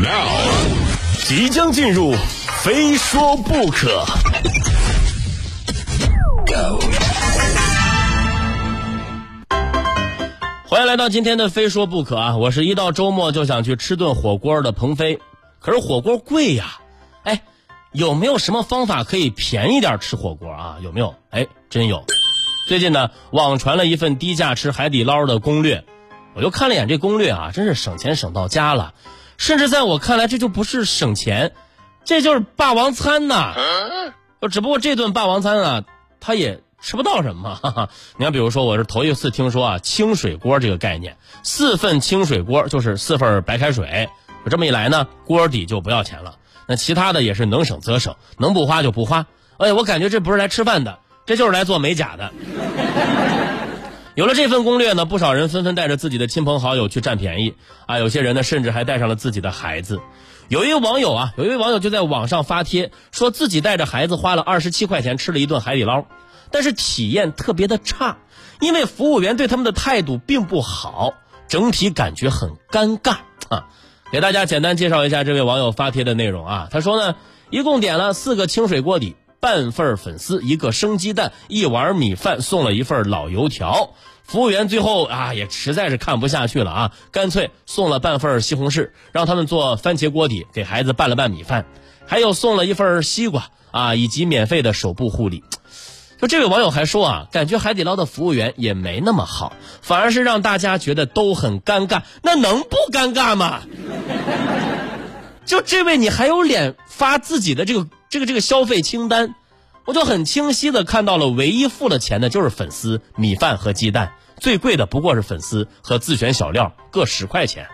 Now，即将进入，非说不可。欢迎来到今天的非说不可啊！我是一到周末就想去吃顿火锅的鹏飞，可是火锅贵呀，哎，有没有什么方法可以便宜点吃火锅啊？有没有？哎，真有。最近呢，网传了一份低价吃海底捞的攻略，我就看了一眼这攻略啊，真是省钱省到家了。甚至在我看来，这就不是省钱，这就是霸王餐呐！只不过这顿霸王餐啊，他也吃不到什么。哈哈。你看，比如说，我是头一次听说啊，清水锅这个概念，四份清水锅就是四份白开水。这么一来呢，锅底就不要钱了。那其他的也是能省则省，能不花就不花。哎，我感觉这不是来吃饭的。这就是来做美甲的。有了这份攻略呢，不少人纷纷带着自己的亲朋好友去占便宜啊！有些人呢，甚至还带上了自己的孩子。有一位网友啊，有一位网友就在网上发帖，说自己带着孩子花了二十七块钱吃了一顿海底捞，但是体验特别的差，因为服务员对他们的态度并不好，整体感觉很尴尬啊！给大家简单介绍一下这位网友发帖的内容啊，他说呢，一共点了四个清水锅底。半份粉丝，一个生鸡蛋，一碗米饭，送了一份老油条。服务员最后啊，也实在是看不下去了啊，干脆送了半份西红柿，让他们做番茄锅底，给孩子拌了拌米饭，还有送了一份西瓜啊，以及免费的手部护理。就这位网友还说啊，感觉海底捞的服务员也没那么好，反而是让大家觉得都很尴尬。那能不尴尬吗？就这位，你还有脸发自己的这个？这个这个消费清单，我就很清晰的看到了，唯一付了钱的就是粉丝、米饭和鸡蛋，最贵的不过是粉丝和自选小料各十块钱，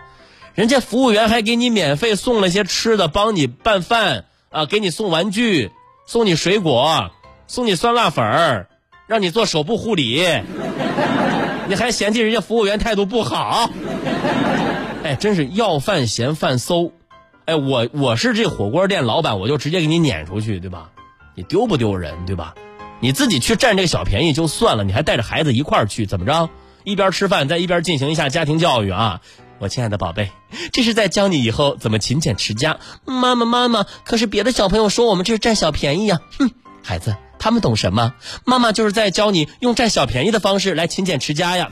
人家服务员还给你免费送了些吃的，帮你拌饭啊，给你送玩具，送你水果，送你酸辣粉儿，让你做手部护理，你还嫌弃人家服务员态度不好，哎，真是要饭嫌饭馊。哎，我我是这火锅店老板，我就直接给你撵出去，对吧？你丢不丢人，对吧？你自己去占这个小便宜就算了，你还带着孩子一块儿去，怎么着？一边吃饭，再一边进行一下家庭教育啊！我亲爱的宝贝，这是在教你以后怎么勤俭持家。妈妈妈妈，可是别的小朋友说我们这是占小便宜呀！哼，孩子，他们懂什么？妈妈就是在教你用占小便宜的方式来勤俭持家呀。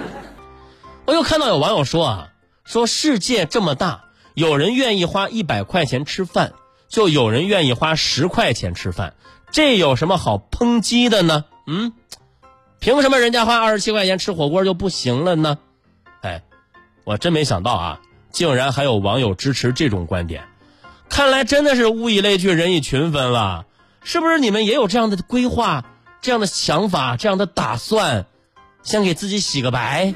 我又看到有网友说啊，说世界这么大。有人愿意花一百块钱吃饭，就有人愿意花十块钱吃饭，这有什么好抨击的呢？嗯，凭什么人家花二十七块钱吃火锅就不行了呢？哎，我真没想到啊，竟然还有网友支持这种观点，看来真的是物以类聚，人以群分了。是不是你们也有这样的规划、这样的想法、这样的打算，先给自己洗个白？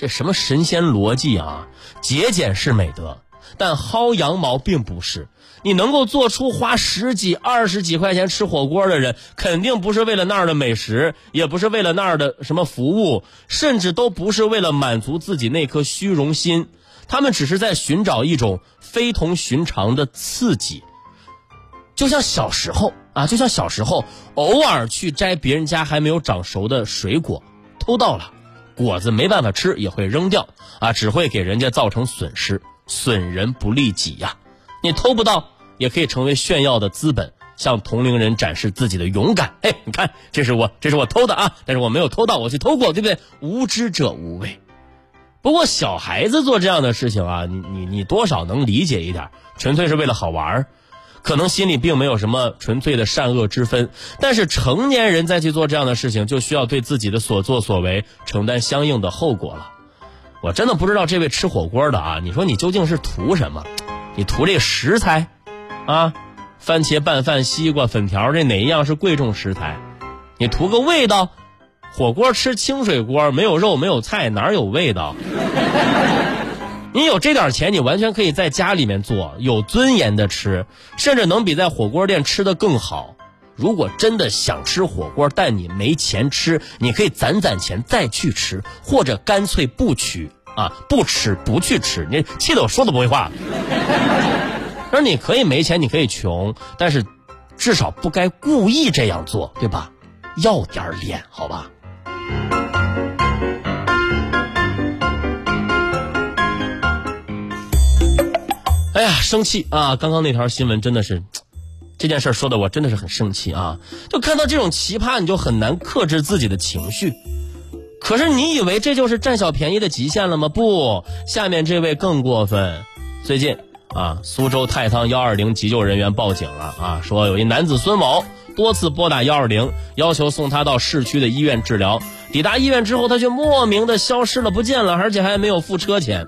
这什么神仙逻辑啊！节俭是美德，但薅羊毛并不是。你能够做出花十几、二十几块钱吃火锅的人，肯定不是为了那儿的美食，也不是为了那儿的什么服务，甚至都不是为了满足自己那颗虚荣心。他们只是在寻找一种非同寻常的刺激，就像小时候啊，就像小时候偶尔去摘别人家还没有长熟的水果，偷到了。果子没办法吃，也会扔掉啊，只会给人家造成损失，损人不利己呀。你偷不到，也可以成为炫耀的资本，向同龄人展示自己的勇敢。哎，你看，这是我，这是我偷的啊，但是我没有偷到，我去偷过，对不对？无知者无畏。不过小孩子做这样的事情啊，你你你多少能理解一点，纯粹是为了好玩儿。可能心里并没有什么纯粹的善恶之分，但是成年人再去做这样的事情，就需要对自己的所作所为承担相应的后果了。我真的不知道这位吃火锅的啊，你说你究竟是图什么？你图这食材啊？番茄拌饭、西瓜、粉条，这哪一样是贵重食材？你图个味道？火锅吃清水锅，没有肉没有菜，哪有味道？你有这点钱，你完全可以在家里面做，有尊严的吃，甚至能比在火锅店吃的更好。如果真的想吃火锅，但你没钱吃，你可以攒攒钱再去吃，或者干脆不去啊，不吃不去吃。你气得我说都不会话。而你可以没钱，你可以穷，但是至少不该故意这样做，对吧？要点脸，好吧。哎呀，生气啊！刚刚那条新闻真的是，这件事说的我真的是很生气啊！就看到这种奇葩，你就很难克制自己的情绪。可是你以为这就是占小便宜的极限了吗？不，下面这位更过分。最近啊，苏州太仓幺二零急救人员报警了啊，说有一男子孙某多次拨打幺二零，要求送他到市区的医院治疗。抵达医院之后，他却莫名的消失了，不见了，而且还没有付车钱。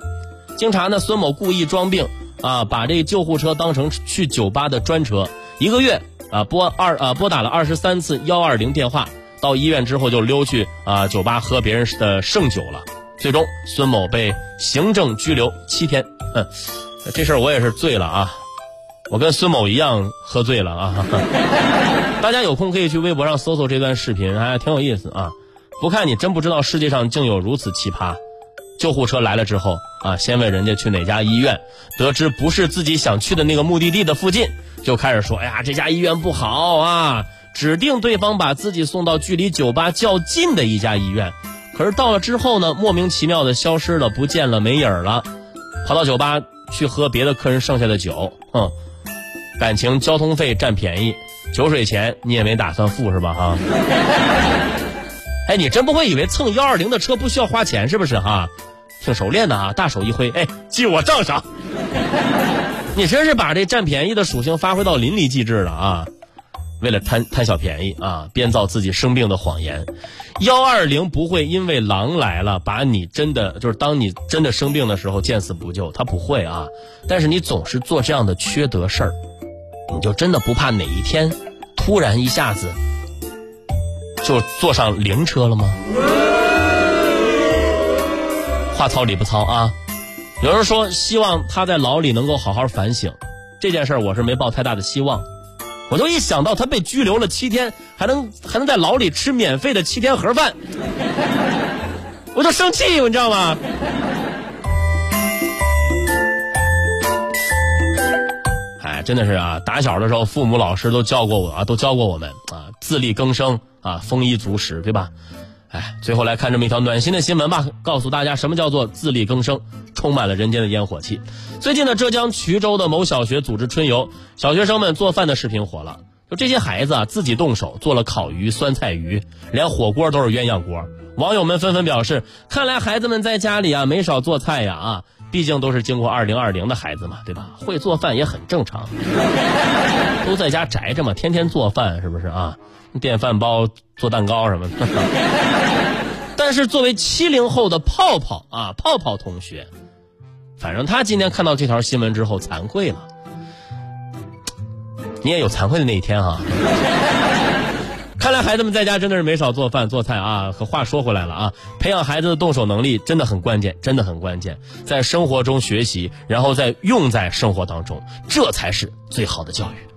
经查呢，孙某故意装病。啊，把这救护车当成去酒吧的专车，一个月啊拨二啊拨打了二十三次幺二零电话，到医院之后就溜去啊酒吧喝别人的剩酒了。最终，孙某被行政拘留七天。哼，这事儿我也是醉了啊，我跟孙某一样喝醉了啊。大家有空可以去微博上搜搜这段视频，还挺有意思啊。不看你真不知道世界上竟有如此奇葩。救护车来了之后啊，先问人家去哪家医院，得知不是自己想去的那个目的地的附近，就开始说：“哎呀，这家医院不好啊！”指定对方把自己送到距离酒吧较近的一家医院。可是到了之后呢，莫名其妙的消失了，不见了，没影了，跑到酒吧去喝别的客人剩下的酒。哼，感情交通费占便宜，酒水钱你也没打算付是吧？哈。哎，你真不会以为蹭幺二零的车不需要花钱是不是哈？挺熟练的啊，大手一挥，哎，记我账上。你真是把这占便宜的属性发挥到淋漓尽致了啊！为了贪贪小便宜啊，编造自己生病的谎言。幺二零不会因为狼来了把你真的就是当你真的生病的时候见死不救，他不会啊。但是你总是做这样的缺德事儿，你就真的不怕哪一天突然一下子就坐上灵车了吗？话糙理不糙啊！有人说希望他在牢里能够好好反省，这件事我是没抱太大的希望。我就一想到他被拘留了七天，还能还能在牢里吃免费的七天盒饭，我就生气，你知道吗？哎，真的是啊！打小的时候，父母老师都教过我啊，都教过我们啊，自力更生啊，丰衣足食，对吧？哎，最后来看这么一条暖心的新闻吧，告诉大家什么叫做自力更生，充满了人间的烟火气。最近呢，浙江衢州的某小学组织春游，小学生们做饭的视频火了。就这些孩子啊，自己动手做了烤鱼、酸菜鱼，连火锅都是鸳鸯锅。网友们纷纷表示，看来孩子们在家里啊没少做菜呀啊，毕竟都是经过二零二零的孩子嘛，对吧？会做饭也很正常，都在家宅着嘛，天天做饭是不是啊？电饭煲做蛋糕什么的，但是作为七零后的泡泡啊，泡泡同学，反正他今天看到这条新闻之后惭愧了。你也有惭愧的那一天哈。看来孩子们在家真的是没少做饭做菜啊。可话说回来了啊，培养孩子的动手能力真的很关键，真的很关键。在生活中学习，然后再用在生活当中，这才是最好的教育。